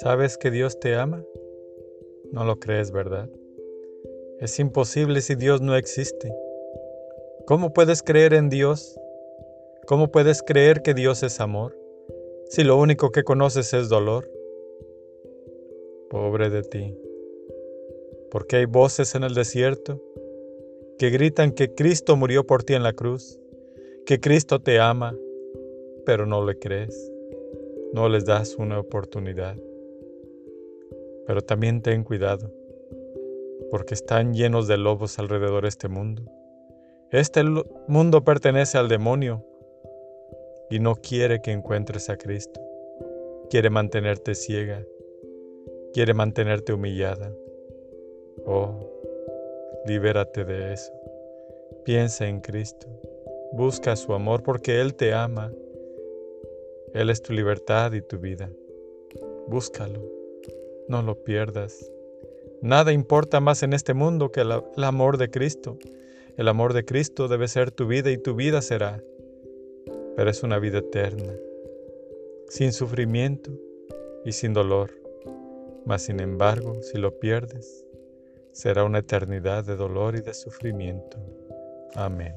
¿Sabes que Dios te ama? No lo crees, ¿verdad? Es imposible si Dios no existe. ¿Cómo puedes creer en Dios? ¿Cómo puedes creer que Dios es amor si lo único que conoces es dolor? Pobre de ti, porque hay voces en el desierto que gritan que Cristo murió por ti en la cruz, que Cristo te ama, pero no le crees, no les das una oportunidad. Pero también ten cuidado, porque están llenos de lobos alrededor de este mundo. Este mundo pertenece al demonio y no quiere que encuentres a Cristo. Quiere mantenerte ciega, quiere mantenerte humillada. Oh, libérate de eso. Piensa en Cristo. Busca su amor porque Él te ama. Él es tu libertad y tu vida. Búscalo no lo pierdas. Nada importa más en este mundo que el, amor de Cristo. El amor de Cristo debe ser tu vida y tu vida será. Pero es una vida eterna, sin sufrimiento y sin dolor. Mas sin embargo, si lo pierdes, será una eternidad de dolor y de sufrimiento. Amén.